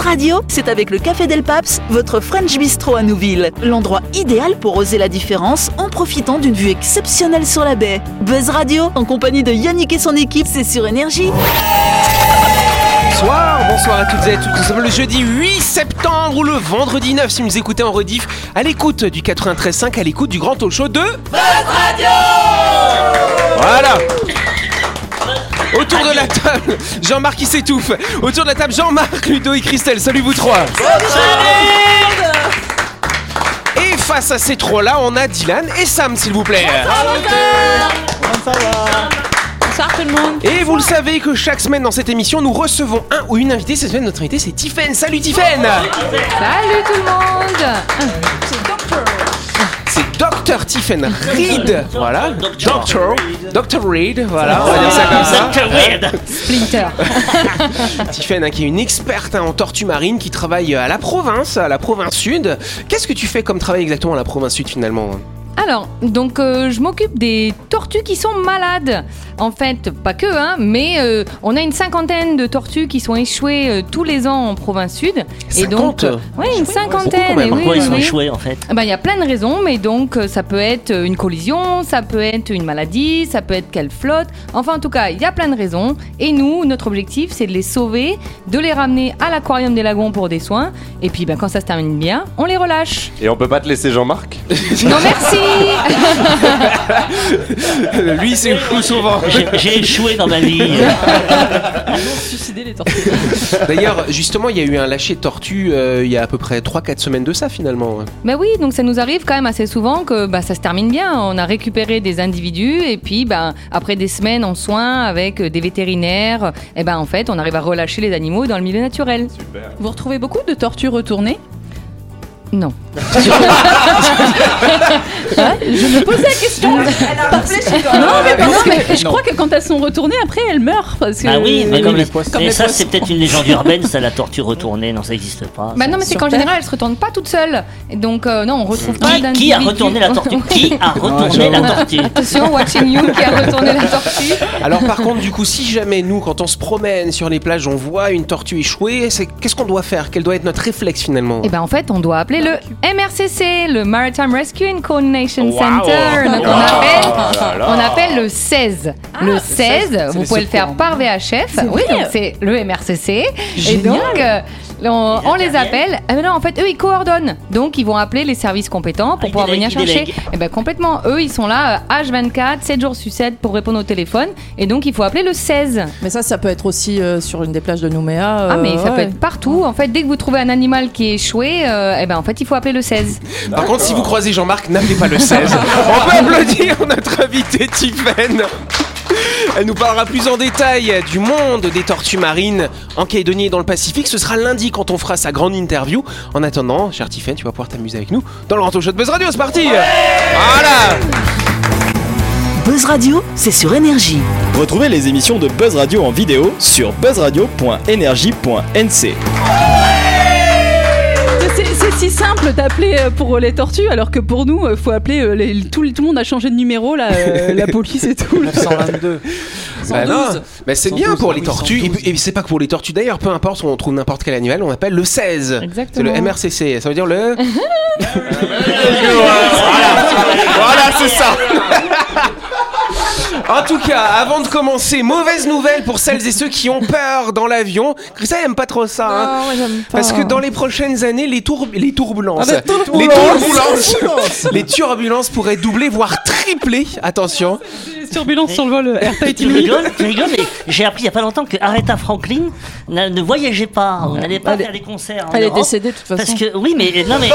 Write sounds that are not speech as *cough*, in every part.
Radio, c'est avec le Café Del Paps, votre French Bistro à Nouville. L'endroit idéal pour oser la différence en profitant d'une vue exceptionnelle sur la baie. Buzz Radio, en compagnie de Yannick et son équipe, c'est sur Énergie. Bonsoir, bonsoir à toutes et à tous. Nous sommes le jeudi 8 septembre ou le vendredi 9 si vous écoutez en rediff à l'écoute du 93.5, à l'écoute du grand talk show de Buzz Radio Voilà Autour de la table, Jean-Marc qui s'étouffe. Autour de la table, Jean-Marc, Ludo et Christelle. Salut vous trois. Et face à ces trois-là, on a Dylan et Sam, s'il vous plaît. Bonsoir tout le monde. Et vous le savez que chaque semaine dans cette émission, nous recevons un ou une invitée. Cette semaine, notre invité, c'est Tiffen. Salut Tiffen Salut tout le monde. Dr. Tiffen Reed. Voilà. Doctor. Dr. Reed. Voilà, on va dire ça comme ça. Splinter. *laughs* Tiffen, hein, qui est une experte hein, en tortue marine, qui travaille à la province, à la province sud. Qu'est-ce que tu fais comme travail exactement à la province sud finalement Alors, donc euh, je m'occupe des tortues qui sont malades. En fait, pas que, hein, mais euh, on a une cinquantaine de tortues qui sont échouées euh, tous les ans en province sud. Et donc, 50? oui, une cinquantaine. et oui, Pourquoi ils sont oui. échoués en fait Ah bah, Il y a plein de raisons, mais donc euh, ça peut être une collision, ça peut être une maladie, ça peut être qu'elle flotte. Enfin, en tout cas, il y a plein de raisons. Et nous, notre objectif, c'est de les sauver, de les ramener à l'aquarium des lagons pour des soins. Et puis, ben, quand ça se termine bien, on les relâche. Et on peut pas te laisser Jean-Marc? Non, merci Lui, c'est fou souvent. J'ai- échoué dans ma vie. Suicider les tortues. D'ailleurs, justement, il y a eu un lâcher de tortue euh, il y a à peu près 3-4 semaines de ça finalement. Bah oui, donc ça nous arrive quand même assez souvent que bah, ça se termine bien. On a récupéré des individus et puis bah, après des semaines en soins avec des vétérinaires, et ben en fait on arrive à relâcher les animaux dans le milieu naturel. Vous retrouvez beaucoup de tortues retournées? Non. *laughs* Hein Je me pose la question. Non, mais parce que je crois que quand elles sont retournées, après elles meurent. Parce que Ah oui, mais comme les mais- poissons. Comme les ça poissons. c'est peut-être une légende urbaine, ça la tortue retournée, non ça n'existe pas. Bah non mais c'est qu'en général elles se retournent pas toutes seules. Et donc euh, non on retrouve pas Qui, qui a retourné la tortue *laughs* Qui a retourné la tortue *laughs* Attention, watching you qui a retourné la tortue. Alors par contre, du coup, si jamais nous, quand on se promène sur les plages, on voit une tortue échouée, c'est qu'est-ce qu'on doit faire? Quel doit être notre réflexe finalement? Et ben en fait on doit appeler le MRCC, le Maritime Rescue and Coordination Wow. Center. Donc on Wow. appelle, Oh là. on appelle le 16. le 16, vous pouvez le faire par VHF. Oui, donc c'est le MRCC. Et donc euh, on, on les appelle. Ah, mais non, en fait, eux, ils coordonnent. Donc, ils vont appeler les services compétents pour Ah, ils pouvoir venir ils chercher. délèguent. Et ben complètement. Eux, ils sont là euh, H24, 7 jours sur 7 pour répondre au téléphone. Et donc, il faut appeler le 16. Mais ça, ça peut être aussi euh, sur une des plages de Nouméa. Ah, mais euh, ça peut ouais. être partout. En fait, dès que vous trouvez un animal qui est échoué, euh, eh ben en fait, il faut appeler le 16. Par contre, si vous croisez Jean-Marc, n'appelez pas le 16. *laughs* on peut applaudir notre invitée Tiffen. Elle nous parlera plus en détail du monde des tortues marines en Calédonie et dans le Pacifique. Ce sera lundi quand on fera sa grande interview. En attendant, cher Tiffen, tu vas pouvoir t'amuser avec nous dans le Ranto Show de Buzz Radio. C'est parti Voilà Buzz Radio, c'est sur Énergie. Retrouvez les émissions de Buzz Radio en vidéo sur buzzradio.energie.nc. si simple d'appeler euh, pour les tortues, alors que pour nous, il faut appeler. euh, les- tout, tout le monde a changé de numéro, là, euh, *laughs* la police et tout. 922. Bah non, 112. bah c'est bien 112, pour les tortues. 112. Et, et c'est pas que pour les tortues d'ailleurs, peu importe, on trouve n'importe quel animal, on appelle le 16. C'est le MRCC, ça veut dire le. *laughs* Voilà, c'est ça *laughs* En tout cas, avant de commencer, mauvaise nouvelle pour celles et ceux qui ont peur dans l'avion. Ça aime pas trop ça, hein. moi, j'aime pas. Parce que dans les prochaines années, les, tour les turbulences, Ah, les les turbulences. turbulences, *laughs* les turbulences pourraient doubler, voire tripler. Attention. Les turbulences sur le vol Air Tu Tahiti. rigoles, tu rigoles, mais j'ai appris il y a pas longtemps que Aretha Franklin ne voyageait pas, on n'allait pas Elle faire des concerts. en Elle est décédée de toute façon. Parce que oui, mais non, mais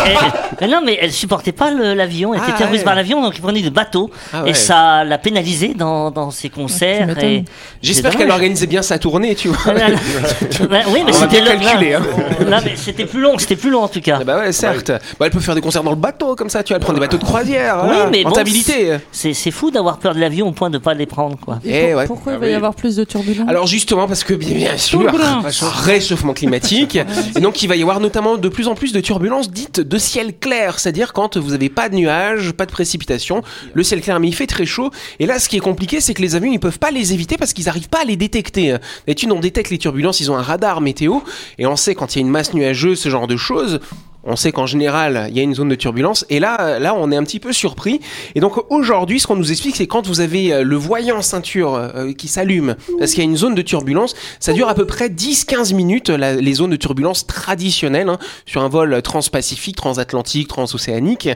elle, non, mais elle supportait pas le- l'avion. Elle Ah, était terrorisée ouais. par l'avion, donc il prenait des bateaux Ah ouais. et ça l'a pénalisée dans, dans ses concerts. et J'espère qu'elle organisait bien sa tournée, *laughs* tu vois. Ouais, oui, mais On va c'était calculer, hein. Non, mais c'était plus long, c'était plus long en tout cas. Ah bah ouais, certes. Bah, elle peut faire des concerts dans le bateau, comme ça, tu vois. Elle prend des bateaux de croisière. Oui, mais bon, Rentabilité. C'est c'est fou d'avoir peur de l'avion au point soin de pas les prendre, quoi. Eh ouais. Pourquoi il va y avoir plus de turbulences Alors justement parce que bien, bien sûr, *laughs* réchauffement climatique, et donc il va y avoir notamment de plus en plus de turbulences dites de ciel clair, c'est-à-dire quand vous n'avez pas de nuages, pas de précipitations, le ciel clair mais il fait très chaud, et là ce qui est compliqué c'est que les avions ils peuvent pas les éviter parce qu'ils n'arrivent pas à les détecter. D'habitude on détecte les turbulences, ils ont un radar météo, et on sait quand il y a une masse nuageuse, ce genre de choses, on sait qu'en général, il y a une zone de turbulence. Et là, là, on est un petit peu surpris. Et donc aujourd'hui, ce qu'on nous explique, c'est quand vous avez euh, le voyant ceinture euh, qui s'allume, parce qu'il y a une zone de turbulence, ça dure à peu près 10-15 minutes, la- les zones de turbulence traditionnelles, hein, sur un vol transpacifique, transatlantique, transocéanique.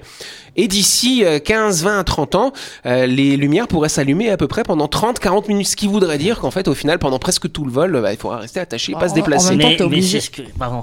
Et d'ici euh, 15, 20, 30 ans, euh, les lumières pourraient s'allumer à peu près pendant 30-40 minutes, ce qui voudrait dire qu'en fait, au final, pendant presque tout le vol, bah, il faudra rester attaché et pas se En- en déplacer. même temps, t'es obligé.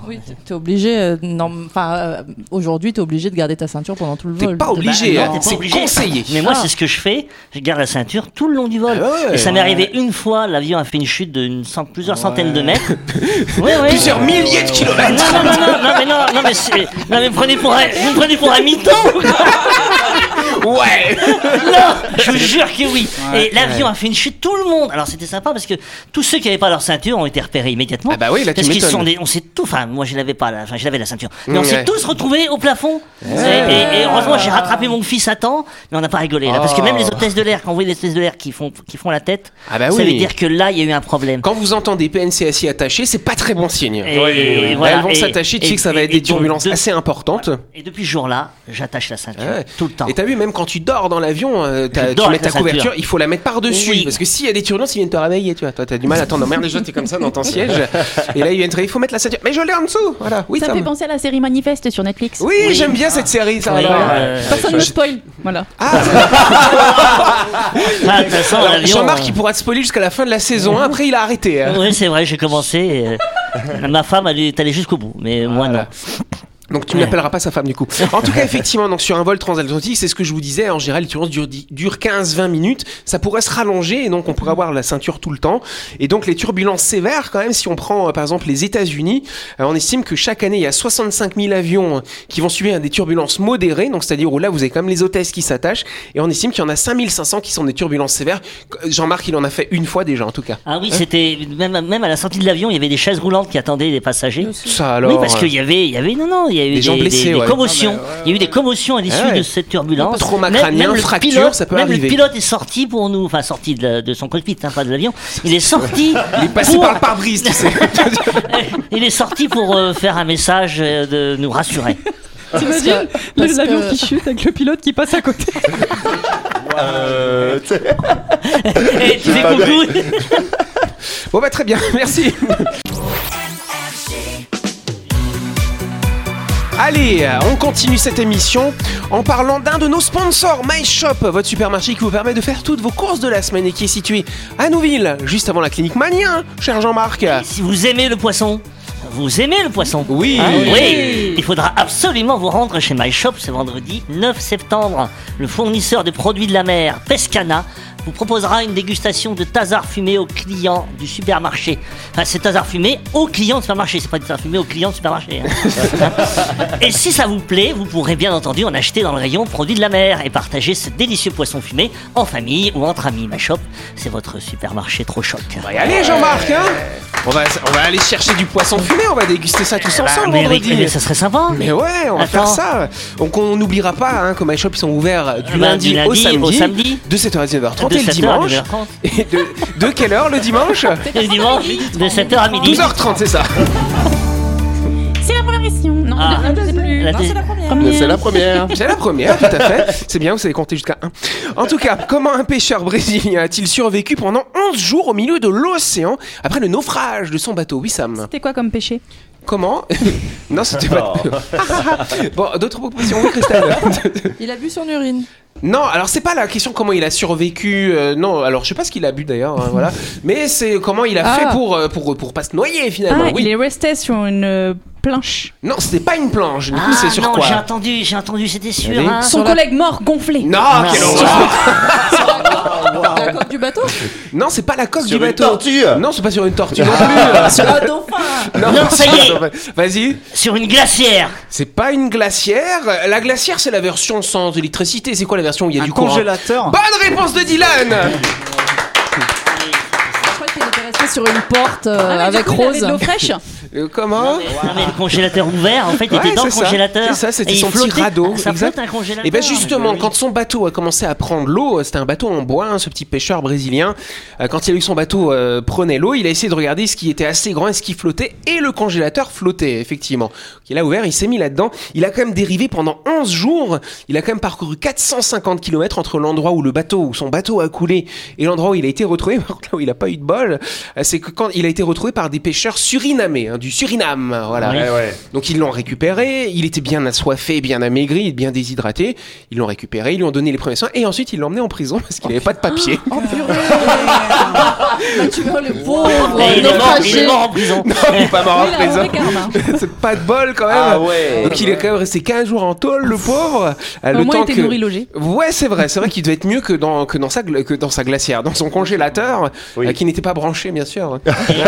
Oui, t'es obligé. euh, non, enfin, euh, aujourd'hui, t'es obligé de garder ta ceinture pendant tout le T'es vol. pas obligé, Bah, hein, c'est conseillé. Mais moi, Ah. c'est ce que je fais. Je garde la ceinture tout le long du vol. Ah ouais, et ça m'est ouais. arrivé une fois. L'avion a fait une chute de une cent- plusieurs centaines de mètres. *laughs* Oui, oui. Plusieurs milliers de Non, kilomètres. non, non, non, non, mais non, non, mais c'est. Non, mais prenez pour un, vous me prenez pour un mytho *laughs* Ouais. Non, je vous jure que oui. Et l'avion a fait une chute, tout le monde. Alors c'était sympa parce que tous ceux qui n'avaient pas leur ceinture ont été repérés immédiatement. Ah bah oui, là, tu parce qu'ils sont des, on s'est tout, enfin moi je l'avais pas, enfin je l'avais la ceinture, mais on Ouais. s'est tous retrouvés au plafond. Et, et- et heureusement j'ai rattrapé mon fils à temps, mais on n'a pas rigolé là, parce que Oh. même les hôtesses de l'air, quand vous voyez les hôtesses de l'air qui font, qui font la tête, Ah bah ça oui. veut dire que là il y a eu un problème. Quand vous entendez PNC assis attaché, c'est pas très bon signe. Et- et voilà. Elles vont s'attacher, tu sais que ça va être des turbulences de- assez importantes. Et depuis ce jour-là, j'attache la ceinture Ouais. tout le temps. Et t'as vu, même quand tu dors dans l'avion, euh, t'as- tu mets ta couverture, il faut la mettre par-dessus. Oui. Parce que s'il y a des turbulences, ils viennent te réveiller, tu vois. Toi, t'as du mal à t'endormir. *laughs* Déjà, t'es comme ça dans ton siège. Et là, ils viennent te réveiller, il faut mettre la ceinture. Mais je l'ai en dessous. Voilà. Oui, Ça me fait penser à la série Manifeste sur Netflix. Oui, Oui. j'aime bien cette série, ça. Oui, alors. euh, Personne ne me spoil. Voilà. *laughs* ah, de toute façon, Alors, l'avion, Jean-Marc, euh, il pourra te spoiler jusqu'à la fin de la saison. Après, il a arrêté. hein. Oui, c'est vrai, j'ai commencé. et, euh, ma femme, elle est allée jusqu'au bout, mais moi non. Donc tu n'appelleras pas sa femme du coup. *laughs* En tout cas, effectivement, donc sur un vol transatlantique, c'est ce que je vous disais. En général, les turbulences durent, durent 15-20 minutes. Ça pourrait se rallonger et donc on pourrait avoir la ceinture tout le temps. Et donc les turbulences sévères, quand même, si on prend euh, par exemple les États-Unis, euh, on estime que chaque année il y a 65 000 avions euh, qui vont subir des turbulences modérées. Donc c'est-à-dire où là vous avez quand même les hôtesses qui s'attachent et on estime qu'il y en a 5500 qui sont des turbulences sévères. Jean-Marc, il en a fait une fois déjà en tout cas. Ah oui, c'était même, même à la sortie de l'avion, il y avait des chaises roulantes qui attendaient les passagers. Ça alors. oui, parce qu'il y avait, il y avait, non, non, il y a eu Des des, gens blessés, des- des ouais. commotions. Il y a eu des commotions à l'issue Ah ouais. de cette turbulence. Trauma crânien, même le fracture, pilote- ça peut même arriver. le pilote est sorti pour nous, enfin sorti de, la- de son cockpit, hein, pas de l'avion. Il est sorti. *laughs* Il est passé pour- par le pare-brise, tu sais. *laughs* il est sorti pour euh, faire un message euh, de nous rassurer. T'imagines l'avion que- qui chute avec le pilote qui passe à côté. *laughs* Euh, tu sais, Et tu fais coucou. Bon bah très bien, merci. Allez, on continue cette émission en parlant d'un de nos sponsors, MyShop, votre supermarché qui vous permet de faire toutes vos courses de la semaine et qui est situé à Nouville, juste avant la clinique Mania, cher Jean-Marc. Si vous aimez le poisson, vous aimez le poisson Oui. Ah Oui. oui. Il faudra absolument vous rendre chez MyShop ce vendredi 9 septembre. Le fournisseur de produits de la mer, Pescana, vous proposera une dégustation de tasar fumé aux clients du supermarché. Enfin, c'est tasar fumé aux clients du supermarché, c'est pas tasar fumé aux clients du supermarché. hein. *laughs* et si ça vous plaît, vous pourrez bien entendu en acheter dans le rayon produits de la mer et partager ce délicieux poisson fumé en famille ou entre amis. MyShop, c'est votre supermarché trop choc. Bah, y allez Jean-Marc, hein on, va, on va aller chercher du poisson fumé, on va déguster ça tous Bah, ensemble mais, vendredi. mais ça serait sympa. Mais ouais, on va Attends. faire ça. Donc on n'oubliera pas hein, que MyShop ils sont ouverts du Eh ben, lundi, du au, samedi, au samedi. de 7h à 19h30 De et le 7h à dimanche. 9h30. Et de, de quelle heure le dimanche *laughs* Le dimanche, de 7h à midi. 12h30, c'est ça. C'est la première question. Non, Ah. je sais plus. La Non, c'est la première. C'est la première. *laughs* C'est la première, tout à fait. C'est bien, vous savez compter jusqu'à 1. En tout cas, comment un pêcheur brésilien a-t-il survécu pendant 11 jours au milieu de l'océan après le naufrage de son bateau Oui, Sam. C'était quoi comme péché Comment *laughs* Non, c'était pas. *laughs* bon, d'autres propositions, oui, Christelle *laughs* Il a bu son urine. Non, alors c'est pas la question comment il a survécu. euh, non, alors je sais pas ce qu'il a bu d'ailleurs, hein, voilà. Mais c'est comment il a Ah. fait pour, euh, pour pour pas se noyer finalement. Ah, oui. il est resté sur une euh, planche. Non, c'était pas une planche. Du coup, Ah c'est sur non, quoi j'ai entendu, j'ai entendu, c'était sûr. Hein. Son collègue mort gonflé. Non, Ah, quelle horreur. La coque du bateau Non, c'est pas la coque Sur du une bateau. tortue Non, c'est pas sur une tortue *laughs* non plus. Sur un dauphin Non, Non, ça y est. *laughs* Vas-y. Sur une glacière. C'est pas une glacière. La glacière, c'est la version sans électricité. C'est quoi la version où il y a Un du courant congélateur. Bonne réponse de Dylan. Sur une porte euh, Ah, avec coup, il avait Rose. de l'eau fraîche. Euh, comment Non, mais le congélateur ouvert, en fait, il Ouais, était dans le congélateur. C'est ça, c'était son petit flottait. radeau, Ça exact. un congélateur. Et bien justement, Oui. quand son bateau a commencé à prendre l'eau, c'était un bateau en bois, hein, ce petit pêcheur brésilien, euh, quand il a vu que son bateau euh, prenait l'eau, il a essayé de regarder ce qui était assez grand et ce qui flottait, et le congélateur flottait, effectivement. Il a ouvert, il s'est mis là-dedans, il a quand même dérivé pendant 11 jours, il a quand même parcouru 450 km entre l'endroit où le bateau, où son bateau a coulé, et l'endroit où il a été retrouvé, *laughs* par contre là où il a pas eu de bol, c'est que quand il a été retrouvé par des pêcheurs surinamais, hein, du Suriname, voilà. Oui. Ouais, ouais. Donc ils l'ont récupéré, il était bien assoiffé, bien amaigri, bien déshydraté. Ils l'ont récupéré, ils lui ont donné les premiers soins et ensuite ils l'ont emmené en prison parce qu'il n'avait pas de papier. *laughs* Oh purée *laughs* Ah, Tu vois le pauvre il, est mort, il naufragé. est mort en prison. il est pas mort en prison. *laughs* C'est pas de bol quand même. Ah ouais. Donc il est quand même resté 15 jours en tôle, le pauvre. Euh, Au moins, il était nourri, logé. Ouais, c'est vrai, c'est vrai qu'il devait être mieux que dans, que dans, sa, que dans sa glacière, dans son congélateur, Oui. euh, qui n'était pas branché, bien sûr.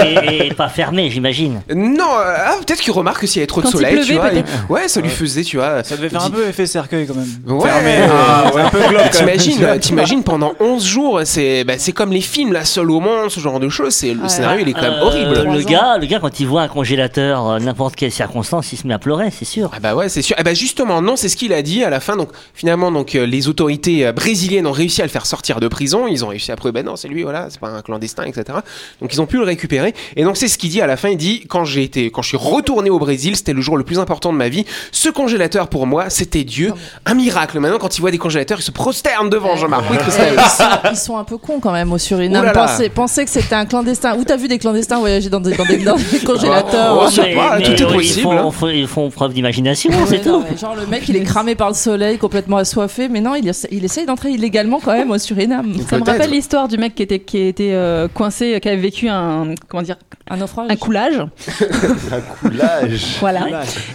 Et, et pas fermé, j'imagine. Non, euh, ah, peut-être qu'il remarque que s'il y avait trop de Quand il soleil, tu pleuvait, vois. peut-être. il- Ouais, ça lui faisait, tu vois. Ça devait faire un peu effet cercueil quand même. Ouais. Fermé. *laughs* C'est un peu glauque quand même. T'imagines, t'imagines pendant 11 jours, c'est bah, c'est comme les films, la seule au monde, ce genre de choses. C'est le Ouais. scénario, il est quand même Euh, horrible. Le gars, le gars, quand il voit un congélateur, euh, n'importe quelle circonstance, il se met à pleurer, c'est sûr. Ah bah ouais, c'est sûr. Ah bah justement, non, c'est ce qu'il a dit à la fin. Donc finalement, donc euh, les autorités brésiliennes ont réussi à le faire sortir de prison. Ils ont réussi à prouver, ben non, c'est lui, voilà, c'est pas un clandestin, etc. Donc ils ont pu le récupérer. Et donc c'est ce qu'il dit à la fin. Il dit quand j'ai été, quand je suis retourné au Brésil, c'était le jour le plus important de ma vie. Ce congélateur pour moi, c'était Dieu, un miracle. Maintenant, quand il voit des congélateurs, il se prosterne devant Jean-Marc. Oui, Christelle. ils, sont, ils sont un peu cons quand même au Suriname. Là. Pensez, que c'était un clandestin. Où t'as vu des clandestins voyager dans des, dans des, dans des congélateurs Oh, hein. tout est possible, Ils font, hein. ils font preuve d'imagination, Ouais, c'est tout. genre le mec il est cramé par le soleil, complètement assoiffé, mais non, il, il essaye d'entrer illégalement quand même au Suriname. Ça me rappelle l'histoire du mec qui était, qui était euh, coincé, qui avait vécu un, comment dire, Un naufrage. un coulage, *laughs* Un coulage. voilà,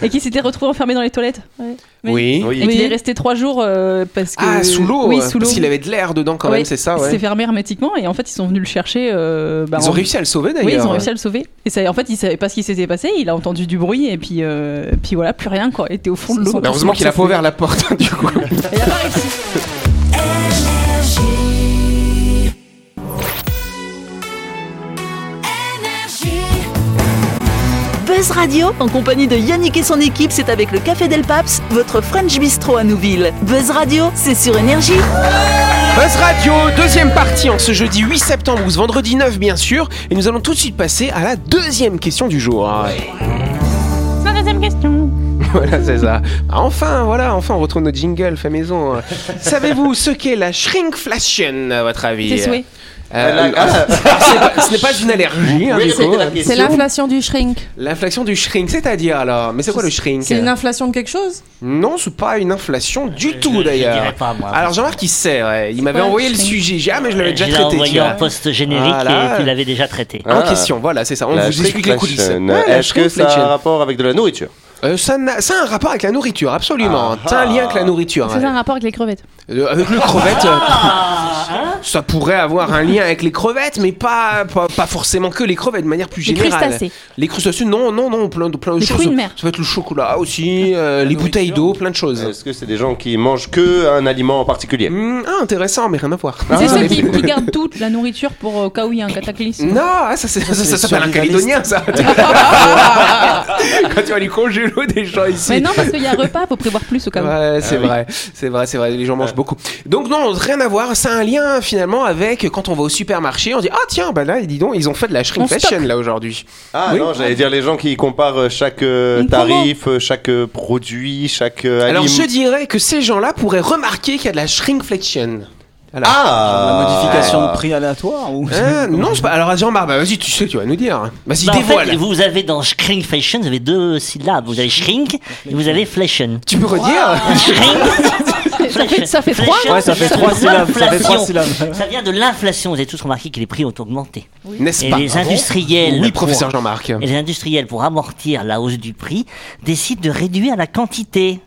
et qui s'était retrouvé enfermé dans les toilettes. Oui. Oui. Et qu'il est resté trois jours euh, parce que Ah, sous l'eau. Oui, euh, sous l'eau. Parce qu'il avait de l'air dedans quand même, c'est ça, Il ouais. s'est fermé hermétiquement et en fait ils sont venus le chercher. Euh, bah, Ils ont en- réussi à le sauver d'ailleurs. Oui, ils ont réussi à le sauver. Et ça, en fait, il savait pas ce qui s'était passé. Il a entendu du bruit et puis, euh, puis voilà, plus rien quoi. Il était au fond de l'eau. heureusement qu'il a pas ouvert la porte, *laughs* du coup. Il a pas réussi. Buzz Radio, en compagnie de Yannick et son équipe, c'est avec le Café Del Paps, votre French Bistro à Nouville. Buzz Radio, c'est sur Énergie. Buzz Radio, deuxième partie en ce jeudi 8 septembre ou ce vendredi 9 bien sûr. Et nous allons tout de suite passer à la deuxième question du jour. La deuxième question. *laughs* Voilà, c'est ça. Ah, Enfin, voilà, enfin on retrouve notre jingle fait maison. *laughs* Savez-vous ce qu'est la shrinkflation à votre avis? Souhaits. Euh, ah, alors, *laughs* c'est pas- ce n'est pas une allergie, hein, Oui. C'est l'inflation du shrink. L'inflation du shrink, c'est-à-dire alors Mais c'est quoi le shrink? C'est une inflation de quelque chose? Non, c'est pas une inflation du Je- tout je d'ailleurs. dirais pas, moi. Alors Jean-Marc il sait, ouais. il m'avait envoyé le sujet. J'ai dit, ah mais je l'avais déjà traité. envoyé en poste générique Voilà. et tu l'avais déjà traité. En Ah. question, voilà, c'est ça. On La vous explique les coulisses. Est-ce que ça a un rapport avec de la nourriture? Euh, ça, n'a- ça a un rapport avec la nourriture, absolument. Ah. Ça a un lien avec la nourriture. C'est ouais. un rapport avec les crevettes. Euh, avec le crevette, euh, *laughs* ça pourrait avoir un lien avec les crevettes, mais pas, pas, pas forcément que les crevettes, de manière plus Les générale. crustacés. Les crustacés, non, non, non, plein de, plein de Les choses. fruits de mer. Ça peut être le chocolat aussi, euh, les bouteilles d'eau, plein de choses. Est-ce que c'est des gens qui mangent que un aliment en particulier? Hmm, ah, intéressant, mais rien à voir. c'est Ah, ceux qui, qui gardent toute la nourriture pour euh, au cas où il y a un cataclysme. Non, ah, ça, c'est- ça, ça les s'appelle un calédonien, ça. *laughs* Quand tu vois les des gens ici. Mais non, parce qu'il y a un repas, faut prévoir plus au cas où. Ouais, c'est Ah oui. vrai, c'est vrai, c'est vrai, les gens mangent beaucoup. Donc non, rien à voir, c'est un lien finalement avec quand on va au supermarché, on dit ah tiens, bah là, dis donc, ils ont fait de la shrinkflation là aujourd'hui. Ah Oui. non, j'allais dire les gens qui comparent euh, chaque euh, tarif, euh, chaque euh, produit, chaque euh, Alors je dirais que ces gens-là pourraient remarquer qu'il y a de la shrinkflation. Voilà. Ah La modification de prix aléatoire ou Hein, *laughs* non, pas. Alors Jean-Marc, bah, vas-y, tu sais, tu vas nous dire. Vas-y, Bah, en dévoile. fait, vous avez dans shrink fashion, vous avez deux syllabes. Vous avez shrink et vous avez flashion. Tu peux redire *laughs* Ça fait- ça fait trois Ouais, ça fait trois syllabes, ça fait trois l'inflation. syllabes. Ça vient de l'inflation. Vous avez tous remarqué que les prix ont augmenté. N'est-ce Et pas les industriels. Oui, professeur Jean-Marc. Et les industriels, pour amortir la hausse du prix, décident de réduire la quantité.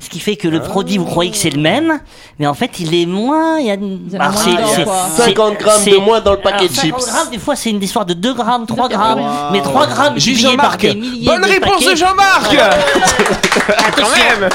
Ce qui fait que le produit, vous croyez que c'est le même, mais en fait, il est moins. Il y a, moins c'est- dedans, c'est- quoi. c'est- 50 grammes c'est- de moins dans le paquet alors, de 50 chips. grammes, des fois, c'est une histoire de 2 grammes, 3 grammes. Mais 3 grammes par Jean-Marc. des milliers Bonne de réponse paquets. de Jean-Marc *laughs* Quand même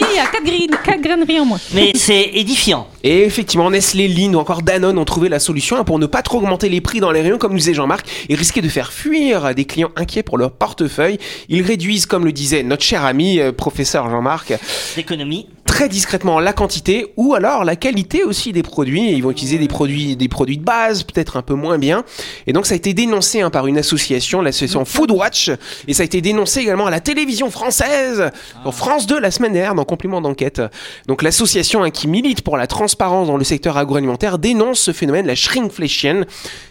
Il y a 4 graineries, en moins. Mais c'est édifiant. Et effectivement, Nestlé, Lin ou encore Danone ont trouvé la solution pour ne pas trop augmenter les prix dans les rayons, comme nous disait Jean-Marc, et risquer de faire fuir des clients inquiets pour leur portefeuille. Ils réduisent, comme le disait notre cher ami euh, professeur Jean-Marc, L'économie. Très discrètement la quantité ou alors la qualité aussi des produits. Ils vont utiliser des produits, des produits de base, peut-être un peu moins bien. Et donc ça a été dénoncé hein, par une association, l'association Foodwatch, et ça a été dénoncé également à la télévision française, en France 2 la semaine dernière, dans complément d'enquête. Donc l'association hein, qui milite pour la transparence dans le secteur agroalimentaire dénonce ce phénomène, la shrinkflation.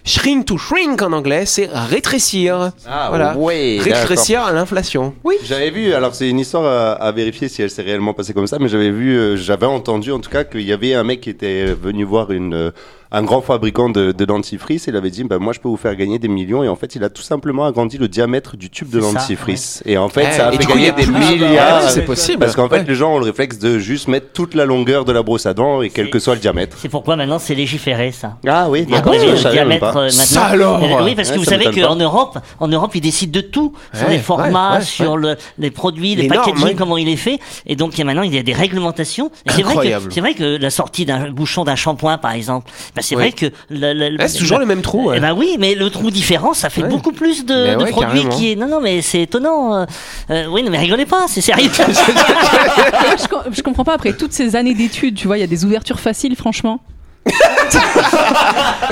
Shrink to shrink en anglais, c'est rétrécir. Ah, voilà. ouais, rétrécir à l'inflation. Oui. J'avais vu, alors c'est une histoire à, à vérifier si elle s'est réellement passée comme ça, mais j'avais euh, j'avais entendu en tout cas qu'il y avait un mec qui était venu voir une, euh, un grand fabricant de, de dentifrice et il avait dit, bah, moi je peux vous faire gagner des millions et en fait il a tout simplement agrandi le diamètre du tube de ça, dentifrice. Et en fait Eh, ça a fait gagner a des milliards. Ouais, c'est possible. Parce qu'en fait Ouais. les gens ont le réflexe de juste mettre toute la longueur de la brosse à dents et quel que soit le diamètre. C'est pourquoi maintenant c'est légiféré ça. Ah oui, Il y a d'accord, le diamètre euh, Ça maintenant. alors Euh, Oui, parce que Ouais, vous savez qu'en. Europe, en Europe, ils décident de tout sur Ouais, les formats, ouais, ouais, sur le, les produits, les packaging, comment il est fait. Et donc, il y a maintenant, il y a des réglementations. C'est vrai que, Incroyable. c'est vrai que la sortie d'un bouchon d'un shampoing, par exemple, bah, c'est Oui. vrai que Ah, c'est toujours le même trou. Eh ouais. ben oui, mais le trou différent, ça fait Ouais. beaucoup plus de, Mais de ouais, produits carrément. qui est. Non, non, mais c'est étonnant. euh, euh, oui, non, mais rigolez pas, c'est sérieux. *laughs* Je comprends pas, après toutes ces années d'études, tu vois, il y a des ouvertures faciles, franchement.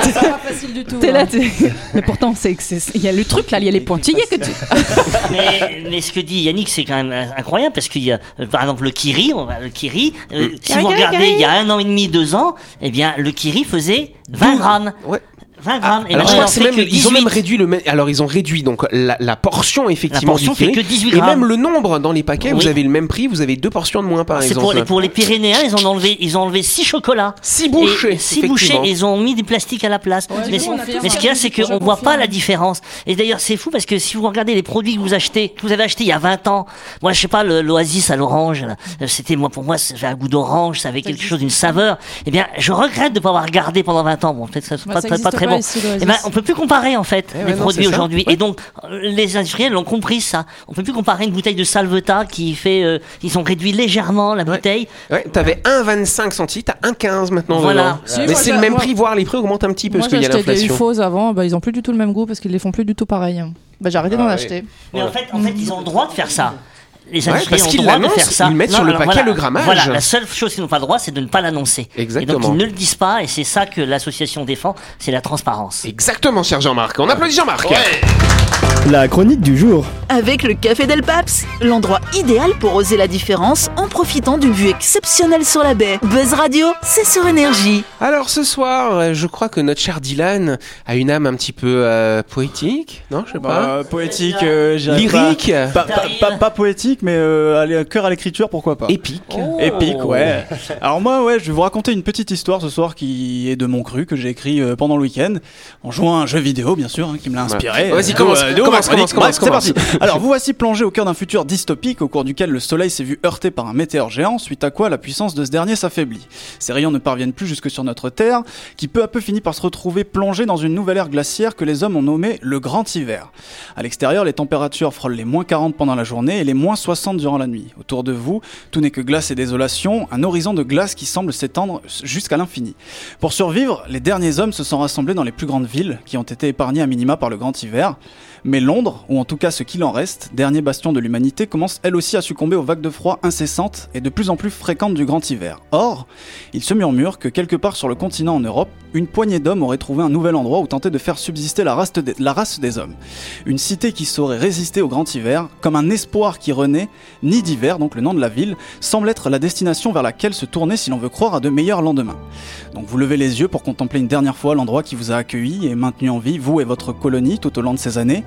C'est pas facile du tout. T'es là, hein. t'es- mais pourtant, c'est que c'est- il y a le truc là, il y a les pointillés que tu. *laughs* mais, mais ce que dit Yannick, c'est quand même incroyable parce qu'il y a, par exemple, le Kiri, on va, le Kiri, euh, si Kiri, vous Kiri, regardez il y a un an et demi, deux ans, eh bien, le Kiri faisait 20 grammes. Ouais. 20 grammes. Et Alors, je crois que c'est même, que ils ont même 18. réduit le. Alors, ils ont réduit donc la, la portion effectivement portion du fait que 18 Et grammes. même le nombre dans les paquets, Oui. vous avez le même prix, vous avez deux portions de moins par C'est exemple. pour les, pour les Pyrénéens, ils ont enlevé, ils ont enlevé 6 chocolats. Six bouchées. Et six bouchées, et ils ont mis du plastique à la place. mais ce qu'il y a, c'est qu'on voit pas la différence. Et d'ailleurs, c'est fou parce que si vous regardez les produits que vous achetez, que vous avez acheté il y a 20 ans, moi, je sais pas, l'Oasis à l'orange, euh, c'était, moi, pour moi, ça avait un goût d'orange, ça avait quelque chose d'une saveur. Eh bien, je regrette de pas avoir gardé pendant 20 ans. Bon, peut-être ça pas, pas très bon. l'Oasis. Eh ben, on peut plus comparer, en fait, Eh les ouais, produits aujourd'hui. Et donc, euh, les industriels ont compris ça. On peut plus comparer une bouteille de Salvetat qui fait, euh, ils ont réduit légèrement la bouteille. Ouais, t'avais 1,25 centilitres, t'as 1,15 maintenant. Voilà. Si, Mais c'est le même prix, voire les prix augmentent un petit peu Moi, parce qu'il y a des l'inflation. UFOs avant, bah, ils ont plus du tout le même goût parce qu'ils les font plus du tout pareil. Bah, j'ai arrêté d'en Ah oui. acheter. Mais en fait, en fait, ils ont le droit de faire ça. Les Ouais, industriels parce ont le qu'ils droit de l'annoncent, faire ça. ils mettent sur le paquet le grammage. Voilà, la seule chose qu'ils n'ont pas le droit, c'est de ne pas l'annoncer. Exactement. Et donc ils ne le disent pas, et c'est ça que l'association défend, c'est la transparence. Exactement, cher Jean-Marc. On applaudit Jean-Marc. La chronique du jour. Avec le Café Del Paps, l'endroit idéal pour oser la différence en profitant d'une vue exceptionnelle sur la baie. Buzz Radio, c'est sur énergie. Alors ce soir, euh, je crois que notre cher Dylan a une âme un petit peu euh, poétique, non Je sais pas. Bah, poétique, euh, Lyrique, Pas, pas, pas- pas poétique, mais euh, cœur à l'écriture, pourquoi pas. épique. Épique, ouais. *laughs* Alors moi, ouais, je vais vous raconter une petite histoire ce soir qui est de mon cru que j'ai écrit pendant le week-end en jouant à un jeu vidéo, bien sûr, hein, qui me l'a inspiré. Vas-y, commence, commence, de- commence, Bref, commence, C'est parti. *laughs* Alors, vous voici plongé au cœur d'un futur dystopique au cours duquel le Soleil s'est vu heurté par un météore géant, suite à quoi la puissance de ce dernier s'affaiblit. Ces rayons ne parviennent plus jusque sur notre Terre, qui peu à peu finit par se retrouver plongé dans une nouvelle ère glaciaire que les hommes ont nommée le Grand Hiver. À l'extérieur, les températures frôlent les moins 40 pendant la journée et les moins 60 durant la nuit. Autour de vous, tout n'est que glace et désolation, un horizon de glace qui semble s'étendre jusqu'à l'infini. Pour survivre, les derniers hommes se sont rassemblés dans les plus grandes villes, qui ont été épargnées à minima par le Grand Hiver. Mais Londres, ou en tout cas ce qu'il en reste, dernier bastion de l'humanité, commence elle aussi à succomber aux vagues de froid incessantes et de plus en plus fréquentes du grand hiver. Or, il se murmure que quelque part sur le continent en Europe, une poignée d'hommes aurait trouvé un nouvel endroit où tenter de faire subsister la race, des, hommes. Une cité qui saurait résister au grand hiver, comme un espoir qui renaît Nid d'hiver, donc le nom de la ville, semble être la destination vers laquelle se tourner si l'on veut croire à de meilleurs lendemains. Donc vous levez les yeux pour contempler une dernière fois l'endroit qui vous a accueilli et maintenu en vie, vous et votre colonie, tout au long de ces années.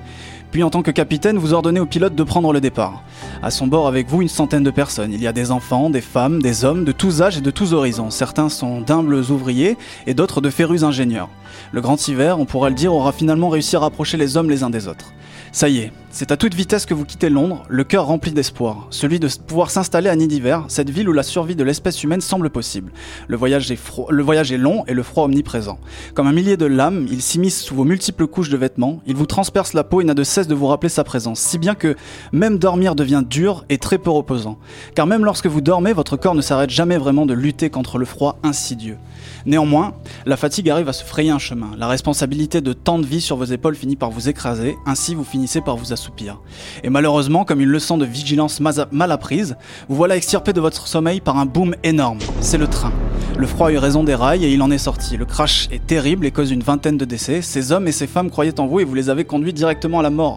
Puis en tant que capitaine, vous ordonnez au pilote de prendre le départ. À son bord avec vous une centaine de personnes. Il y a des enfants, des femmes, des hommes de tous âges et de tous horizons. Certains sont d'humbles ouvriers et d'autres de férus ingénieurs. Le grand hiver, on pourra le dire, aura finalement réussi à rapprocher les hommes les uns des autres. Ça y est, c'est à toute vitesse que vous quittez Londres, le cœur rempli d'espoir, celui de pouvoir s'installer à Nid d'hiver, cette ville où la survie de l'espèce humaine semble possible. Le voyage, est fro- le voyage est long et le froid omniprésent. Comme un millier de lames, il s'immisce sous vos multiples couches de vêtements, il vous transperce la peau et n'a de cesse de vous rappeler sa présence, si bien que même dormir devient dur et très peu reposant. Car même lorsque vous dormez, votre corps ne s'arrête jamais vraiment de lutter contre le froid insidieux. Néanmoins, la fatigue arrive à se frayer un chemin. La responsabilité de tant de vie sur vos épaules finit par vous écraser, ainsi vous finissez par vous assoupir. Et malheureusement, comme une leçon de vigilance mal apprise, vous voilà extirpé de votre sommeil par un boom énorme. C'est le train. Le froid a eu raison des rails et il en est sorti. Le crash est terrible et cause une vingtaine de décès. Ces hommes et ces femmes croyaient en vous et vous les avez conduits directement à la mort.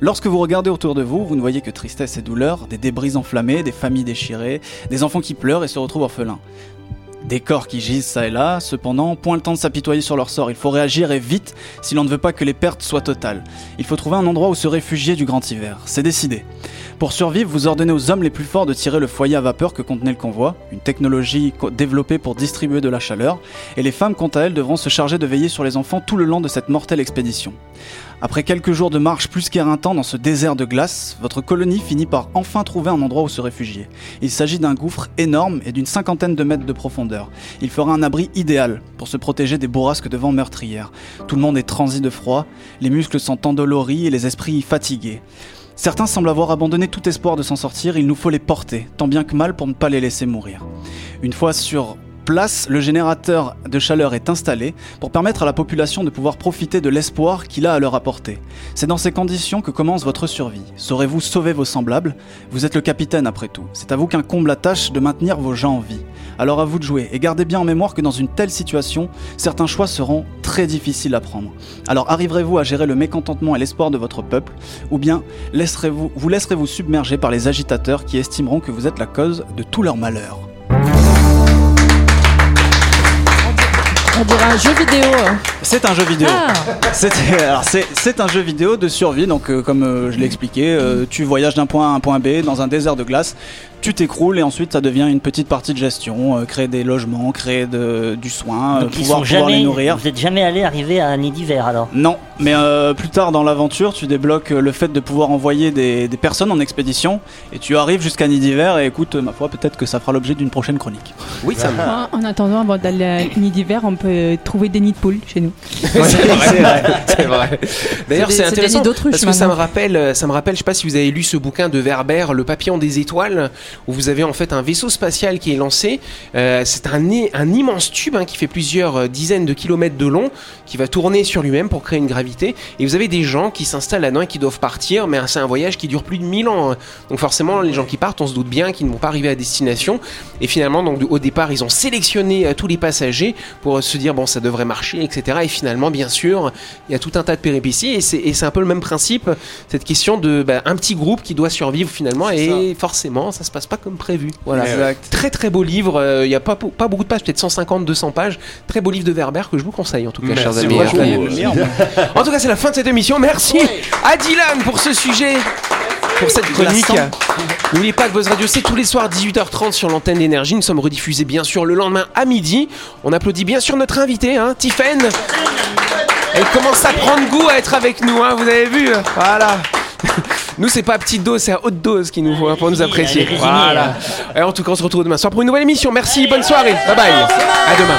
Lorsque vous regardez autour de vous, vous ne voyez que tristesse et douleur, des débris enflammés, des familles déchirées, des enfants qui pleurent et se retrouvent orphelins. Des corps qui gisent ça et là, cependant, point le temps de s'apitoyer sur leur sort. Il faut réagir et vite si l'on ne veut pas que les pertes soient totales. Il faut trouver un endroit où se réfugier du grand hiver. C'est décidé. Pour survivre, vous ordonnez aux hommes les plus forts de tirer le foyer à vapeur que contenait le convoi, une technologie développée pour distribuer de la chaleur, et les femmes, quant à elles, devront se charger de veiller sur les enfants tout le long de cette mortelle expédition. Après quelques jours de marche plus qu'éreintants dans ce désert de glace, votre colonie finit par enfin trouver un endroit où se réfugier. Il s'agit d'un gouffre énorme et d'une cinquantaine de mètres de profondeur. Il fera un abri idéal pour se protéger des bourrasques de vent meurtrières. Tout le monde est transi de froid, les muscles sont endoloris et les esprits fatigués. Certains semblent avoir abandonné tout espoir de s'en sortir, il nous faut les porter, tant bien que mal pour ne pas les laisser mourir. Une fois sur place, le générateur de chaleur est installé pour permettre à la population de pouvoir profiter de l'espoir qu'il a à leur apporter. C'est dans ces conditions que commence votre survie. Saurez-vous sauver vos semblables? Vous êtes le capitaine après tout. C'est à vous qu'incombe la tâche de maintenir vos gens en vie. Alors à vous de jouer et gardez bien en mémoire que dans une telle situation, certains choix seront très difficiles à prendre. Alors arriverez-vous à gérer le mécontentement et l'espoir de votre peuple? Ou bien laisserez-vous vous laisserez-vous submerger par les agitateurs qui estimeront que vous êtes la cause de tout leur malheur On dirait un jeu vidéo. C'est un jeu vidéo. Ah. *laughs* C'est un jeu vidéo de survie, donc euh, comme euh, je l'ai expliqué, euh, tu voyages d'un point A à un point B dans un désert de glace, tu t'écroules et ensuite ça devient une petite partie de gestion, euh, créer des logements, créer de- du soin, euh, Donc pouvoir, pouvoir les jamais, nourrir. vous êtes jamais allé arriver à un nid d'hiver alors? Non, mais euh, plus tard dans l'aventure, tu débloques euh, le fait de pouvoir envoyer des, des personnes en expédition et tu arrives jusqu'à Nid d'hiver et écoute, ma foi, peut-être que ça fera l'objet d'une prochaine chronique. Oui, ça me... En, en attendant, avant d'aller à Nid d'hiver, on peut trouver des nids de poules chez nous. *laughs* c'est vrai, c'est vrai. D'ailleurs, c'est intéressant parce que ça me rappelle, ça me rappelle, je sais pas si vous avez lu ce bouquin de Werber, Le papillon des étoiles, où vous avez en fait un vaisseau spatial qui est lancé. Euh, c'est un, immense tube hein, qui fait plusieurs euh, dizaines de kilomètres de long, qui va tourner sur lui-même pour créer une gravité. Et vous avez des gens qui s'installent là-dedans et qui doivent partir, mais c'est un voyage qui dure plus de 1000 ans. hein. Donc forcément, les gens qui partent, on se doute bien qu'ils ne vont pas arriver à destination. Et finalement, donc au départ, ils ont sélectionné euh, tous les passagers pour se dire bon, ça devrait marcher, etc. Et finalement, bien sûr, il y a tout un tas de péripéties et c'est et c'est un peu le même principe, cette question de bah, un petit groupe qui doit survivre finalement et forcément, ça se passe pas comme prévu. Voilà. Exact. Très très beau livre, euh, il y a pas, pas beaucoup de pages, peut-être 150, 200 pages. Très beau livre de Werber que je vous conseille en tout cas, chers amis. En tout cas, c'est la fin de cette émission. Merci à Dylan pour ce sujet, pour cette chronique. N'oubliez pas que Buzz Radio, c'est tous les soirs 18h30 sur l'antenne d'énergie. Nous sommes rediffusés bien sûr le lendemain à midi. On applaudit bien sûr notre invité, hein, Tiffen. Elle commence à prendre goût à être avec nous, hein, vous avez vu Voilà. *laughs* Nous, c'est pas à petite dose, c'est à haute dose qu'il nous faut pour nous apprécier. Voilà. Et en tout cas, on se retrouve demain soir pour une nouvelle émission. Merci, bonne soirée. Bye bye. À demain.